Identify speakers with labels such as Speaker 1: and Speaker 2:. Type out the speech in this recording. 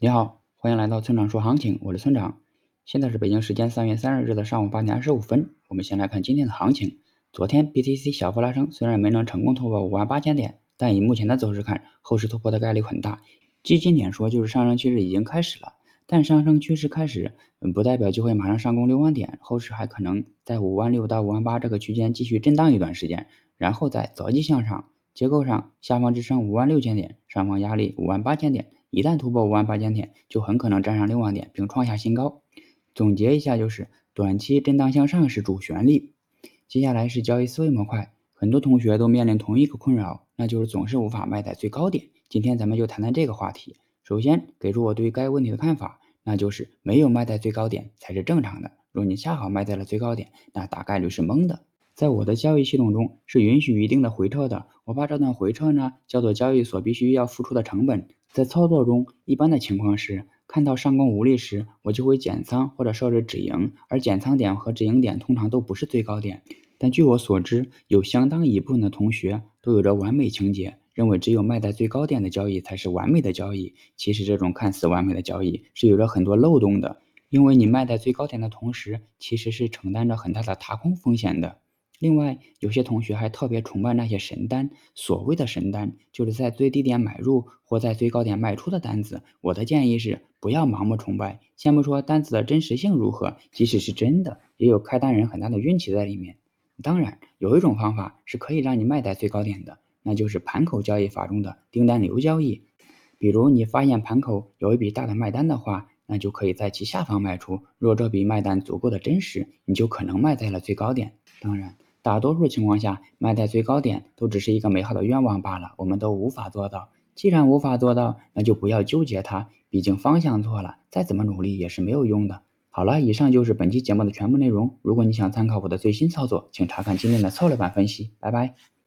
Speaker 1: 你好，欢迎来到村长说行情，我是村长。现在是北京时间三月三十日的上午八点二十五分。我们先来看今天的行情。昨天 BTC 小幅拉升，虽然没能成功突破五万八千点，但以目前的走势看，后市突破的概率很大。基金点说就是上升趋势已经开始了，但上升趋势开始，嗯，不代表就会马上上攻六万点，后市还可能在五万六到五万八这个区间继续震荡一段时间，然后再择机向上。结构上，下方支撑五万六千点，上方压力五万八千点。一旦突破五万八千点，就很可能站上六万点并创下新高。总结一下，就是短期震荡向上是主旋律。接下来是交易思维模块，很多同学都面临同一个困扰，那就是总是无法卖在最高点。今天咱们就谈谈这个话题。首先给出我对该问题的看法，那就是没有卖在最高点才是正常的。若你恰好卖在了最高点，那大概率是蒙的。在我的交易系统中是允许一定的回撤的，我把这段回撤呢叫做交易所必须要付出的成本。在操作中，一般的情况是看到上攻无力时，我就会减仓或者设置止盈，而减仓点和止盈点通常都不是最高点。但据我所知，有相当一部分的同学都有着完美情节，认为只有卖在最高点的交易才是完美的交易。其实这种看似完美的交易是有着很多漏洞的，因为你卖在最高点的同时，其实是承担着很大的踏空风险的。另外，有些同学还特别崇拜那些神单。所谓的神单，就是在最低点买入或在最高点卖出的单子。我的建议是，不要盲目崇拜。先不说单子的真实性如何，即使是真的，也有开单人很大的运气在里面。当然，有一种方法是可以让你卖在最高点的，那就是盘口交易法中的订单流交易。比如，你发现盘口有一笔大的卖单的话，那就可以在其下方卖出。若这笔卖单足够的真实，你就可能卖在了最高点。当然。大多数情况下，卖在最高点都只是一个美好的愿望罢了，我们都无法做到。既然无法做到，那就不要纠结它，毕竟方向错了，再怎么努力也是没有用的。好了，以上就是本期节目的全部内容。如果你想参考我的最新操作，请查看今天的策略版分析。拜拜。